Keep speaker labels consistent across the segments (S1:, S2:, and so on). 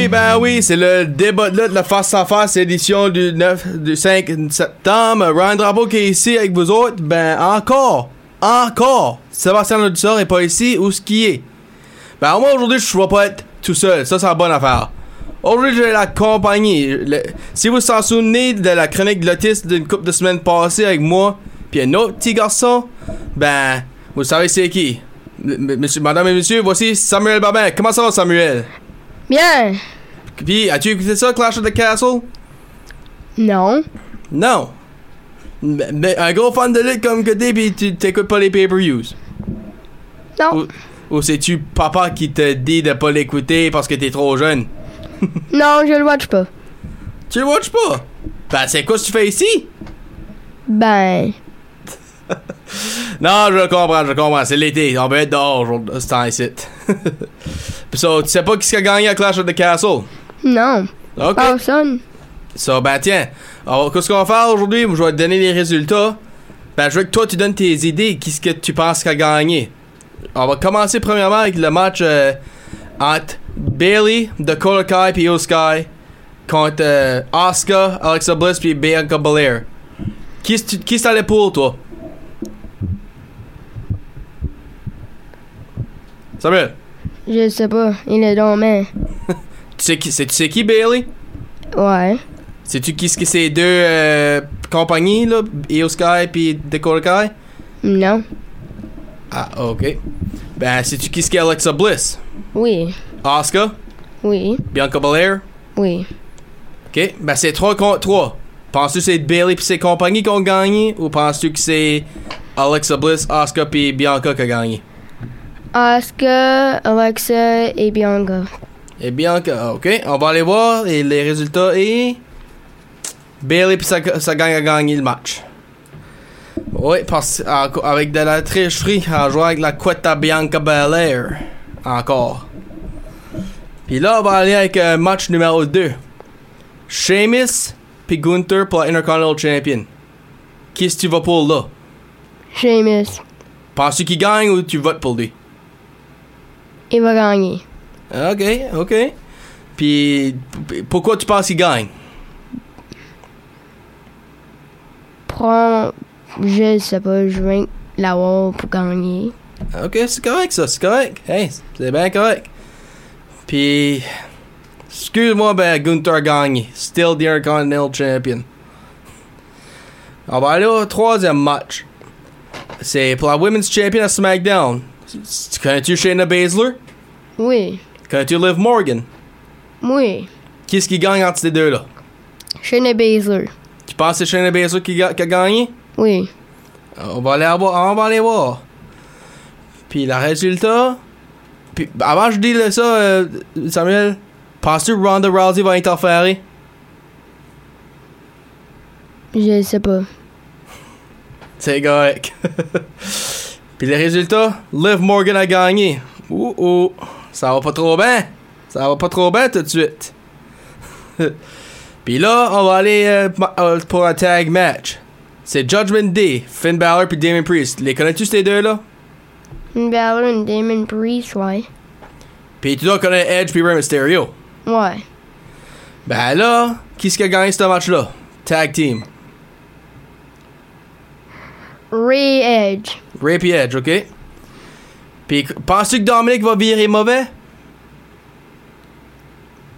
S1: Oui, ben oui, c'est le débat de le face à face édition du 9, du 5 septembre. Ryan Drapeau qui est ici avec vous autres. Ben encore, encore, Sébastien Lodissor est pas ici, où ce qui est? Ben moi aujourd'hui je vais pas être tout seul, ça c'est la bonne affaire. Aujourd'hui j'ai la compagnie. Si vous vous en souvenez de la chronique de l'autiste d'une couple de semaines passées avec moi, puis un autre petit garçon, ben vous savez c'est qui? Madame et monsieur, voici Samuel Babin. Comment ça va Samuel?
S2: Bien.
S1: Puis, as-tu écouté ça, Clash of the Castle?
S2: Non.
S1: Non. Mais, mais un gros fan de lutte comme que t'es, pis tu t'écoutes pas les pay-per-views.
S2: Non.
S1: Ou, ou c'est-tu papa qui te dit de pas l'écouter parce que t'es trop jeune?
S2: Non, je le watch pas.
S1: Tu le watches pas? Ben, c'est quoi ce que tu fais ici?
S2: Ben.
S1: Non, je comprends, je comprends. C'est l'été. On peut être dehors aujourd'hui, ce temps ici. Pis ça, tu sais pas qui qui a gagné à Clash of the Castle?
S2: Non.
S1: Ok.
S2: Personne.
S1: Ça, ben tiens, alors qu'est-ce qu'on va faire aujourd'hui? Je vais te donner les résultats. Ben, je veux que toi, tu donnes tes idées. Qu'est-ce que tu penses qu'a gagné? On va commencer premièrement avec le match euh, entre Bailey, Dakota Kai et Io Sky contre euh, Asuka, Alexa Bliss puis Bianca Belair. Qui est-ce que pour, toi? Samuel,
S2: Je sais pas. Il est dans main.
S1: tu sais qui, c'est- tu sais qui Bailey?
S2: Ouais.
S1: Sais-tu qui ce que c'est deux euh, compagnies, là? Io Sky puis Dakota Kai?
S2: Non.
S1: Ah, ok. Ben, sais-tu qui ce qu'est Alexa Bliss?
S2: Oui.
S1: Asuka?
S2: Oui.
S1: Bianca Belair?
S2: Oui.
S1: Ok. Ben, c'est 3 contre 3. Penses-tu que c'est Bailey puis ses compagnies qui ont gagné? Ou penses-tu que c'est Alexa Bliss, Asuka puis Bianca qui a gagné?
S2: Asuka, Alexa et Bianca.
S1: Et Bianca, ok. On va aller voir et les résultats et... Bailey puis sa, sa gang a gagné le match. Oui, parce en- avec de la tricherie en jouant avec la Quetta Bianca Belair. Encore. Puis là, on va aller avec euh, match numéro 2. Sheamus puis Gunther pour la Intercontinental Champion. Qui est-ce que tu vas pour là?
S2: Sheamus.
S1: Penses-tu qu'il gagne ou tu votes pour lui?
S2: Il va gagner.
S1: Ok, ok. Puis pourquoi tu penses qu'il gagne?
S2: Prends. Je sais pas. Je vais l'avoir pour gagner.
S1: Ok, c'est correct ça, c'est correct. Hey, c'est bien correct. Puis, excuse-moi, ben Gunther a gagné. Still the Intercontinental Champion. On va aller au troisième match. C'est pour la Women's Champion à SmackDown. Tu connais-tu Shayna Baszler?
S2: Oui.
S1: Connais-tu Liv Morgan?
S2: Oui.
S1: Qui est-ce qui gagne entre ces deux-là?
S2: Shayna Baszler.
S1: Tu penses que c'est Shayna Baszler qui, a gagné?
S2: Oui.
S1: On va aller voir, on va aller voir. Puis le résultat? Puis avant je dis ça, euh, Samuel, penses-tu que Ronda Rousey va interférer?
S2: Je sais pas.
S1: C'est correct. Puis les résultats, Liv Morgan a gagné. Ouh ouh, ça va pas trop bien. Ça va pas trop bien tout de suite. Puis là, on va aller euh, euh, pour un tag match. C'est Judgment Day, Finn Balor puis Damon Priest. Les connais-tu ces deux-là?
S2: Finn Balor et Damon Priest, ouais.
S1: Puis tu dois connaître Edge puis Rey Mysterio.
S2: Ouais.
S1: Ben là, qui est-ce qui a gagné ce match-là? Tag team.
S2: Ray Edge.
S1: Puis Edge, ok? Puis penses-tu que Dominic va virer mauvais?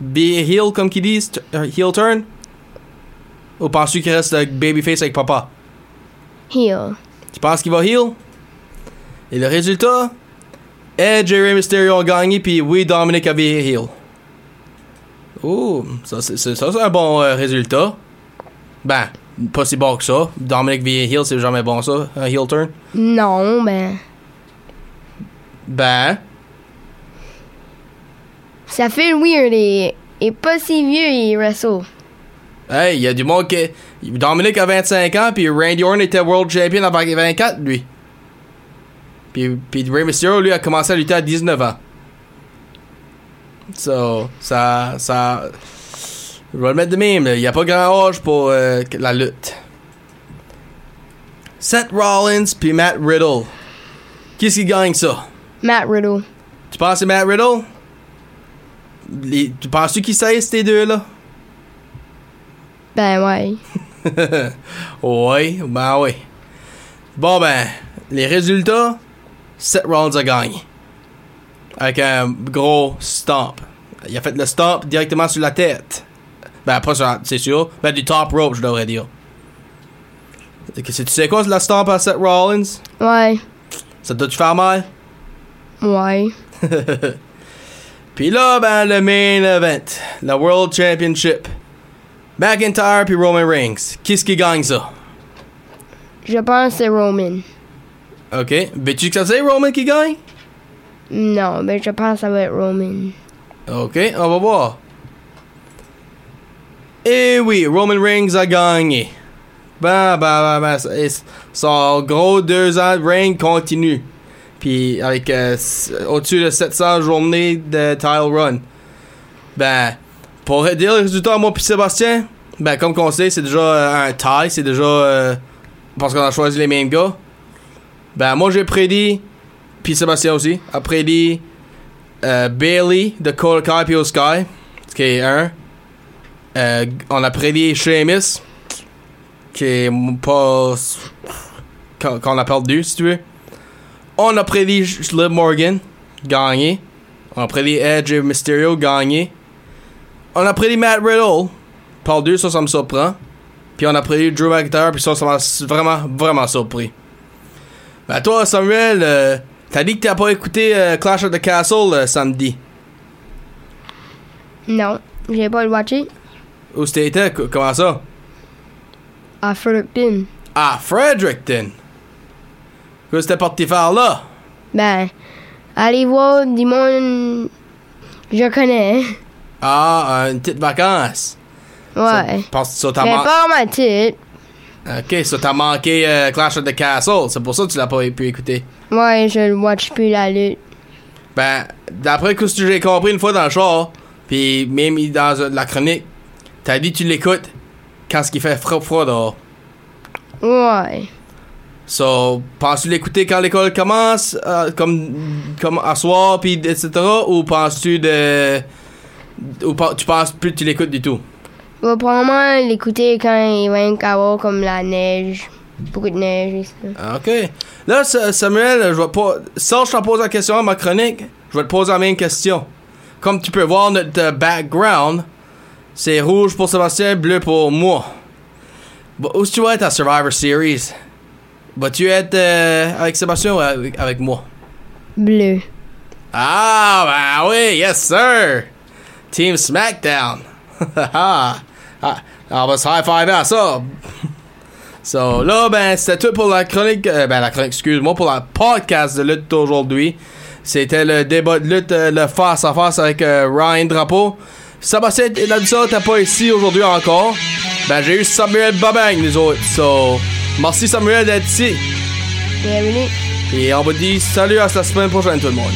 S1: Be heel comme qu'ils disent? euh, Heel turn? Ou penses-tu qu'il reste avec babyface avec papa?
S2: Heel.
S1: Tu penses qu'il va heel? Et le résultat? Edge et Rey Mysterio ont gagné, puis oui, Dominic a viré heel. Oh, ça c'est ça, c'est un bon euh, résultat. Ben, Pas si bon que ça. Dominic via heel, c'est jamais bon ça, un heel turn?
S2: Non, ben.
S1: Ben,
S2: Ça fait weird et. Et pas si vieux, il wrestle.
S1: hey, il y a du monde qui. Dominic a 25 ans, puis Randy Orton était world champion avant 24, lui. Puis, puis Rey Mysterio, lui, a commencé à lutter à 19 ans. So, ça. ça je vais le mettre de même, il n'y a pas grand âge pour euh, la lutte. Seth Rollins puis Matt Riddle. Qui est-ce qui gagne ça?
S2: Matt Riddle.
S1: Tu penses que c'est Matt Riddle? Les- tu penses-tu qu'ils savent ces deux-là?
S2: Ben ouais.
S1: oui, ben oui. Bon ben, les résultats, Seth Rollins a gagné. Avec un gros stomp. Il a fait le stomp directement sur la tête. Ben pas la- c'est sûr. Ben du top rope, je devrais dire. Qu'est-ce Tu sais quoi, c'est la stomp à Seth Rollins?
S2: Ouais.
S1: Ça doit te faire mal?
S2: Ouais.
S1: Puis là, ben, le main event. La World Championship. McIntyre puis Roman Reigns. Qui est-ce qui gagne ça?
S2: Je pense que c'est Roman.
S1: OK. Veux-tu que ça c'est Roman qui gagne?
S2: Non, ben je pense que ça va être Roman.
S1: OK, on va voir. Et oui, Roman Reigns a gagné. Ben, ça- et s- son gros deux ans de règne continue. Puis avec euh, au-dessus de 700 journées de tile run. Ben, pour dire le résultat, moi puis Sébastien, ben, comme qu'on sait, c'est déjà euh, un tie, c'est déjà euh, parce qu'on a choisi les mêmes gars. Ben, moi j'ai prédit, puis Sébastien aussi, a prédit Bailey de Cole Kai puis Sky, ce qui est un. Euh, on a prédit Sheamus, qui est pas. qu'on a perdu, si tu veux. On a prédit Liv Morgan, gagné. On a prédit Edge et Mysterio, gagné. On a prédit Matt Riddle, perdu, ça, ça me surprend. Puis on a prédit Drew McIntyre, puis ça, ça m'a vraiment, vraiment surpris. Ben toi, Samuel, euh, t'as dit que t'as pas écouté euh, Clash of the Castle samedi.
S2: Non, j'ai pas le watché.
S1: Où c'était? Co- Comment ça?
S2: À Fredericton.
S1: Ah, Fredericton! Qu'est-ce que c'était parti faire là?
S2: Ben, allez voir du monde. Je connais.
S1: Ah, une petite vacance.
S2: Ouais.
S1: Parce que ça t'a
S2: Mais
S1: man-
S2: pas ma tête.
S1: Ok, ça t'a manqué euh, Clash of the Castle. C'est pour ça que tu l'as pas pu écouter.
S2: Ouais, je le watch plus la lutte.
S1: Ben, d'après ce que j'ai compris une fois dans le char, puis même dans la chronique, t'as dit que tu l'écoutes quand ce qui fait froid froid dehors.
S2: Ouais.
S1: So, penses-tu l'écouter quand l'école commence, euh, comme, comme à soir, puis etc., ou penses-tu de... Ou tu penses plus que tu l'écoutes du tout?
S2: Je vais probablement l'écouter quand il va y avoir comme la neige. Beaucoup de neige ça.
S1: Ah, OK. Là, Sa- Samuel, je vais pas... Ça, je te pose la question à ma chronique, je vais te poser la même question. Comme tu peux voir, notre euh, background, c'est rouge pour Sébastien, bleu pour moi. Bah, où tu vas être à Survivor Series? Vas-tu être euh, avec Sébastien ou avec, avec moi?
S2: Bleu.
S1: Ah, ben oui, yes sir! Team SmackDown! ah, ah, on va se high-five à ça! so, là, ben, c'était tout pour la chronique, euh, ben, la chronique, excuse-moi, pour la podcast de lutte d'aujourd'hui. C'était le débat de lutte, euh, le face-à-face avec euh, Ryan Drapeau. Sébastien et Nadissa t'es pas ici aujourd'hui encore. Ben, j'ai eu Samuel Babang, nous autres. So, merci Samuel d'être ici.
S2: Bienvenue.
S1: Et on vous dit salut à la semaine prochaine, tout le monde.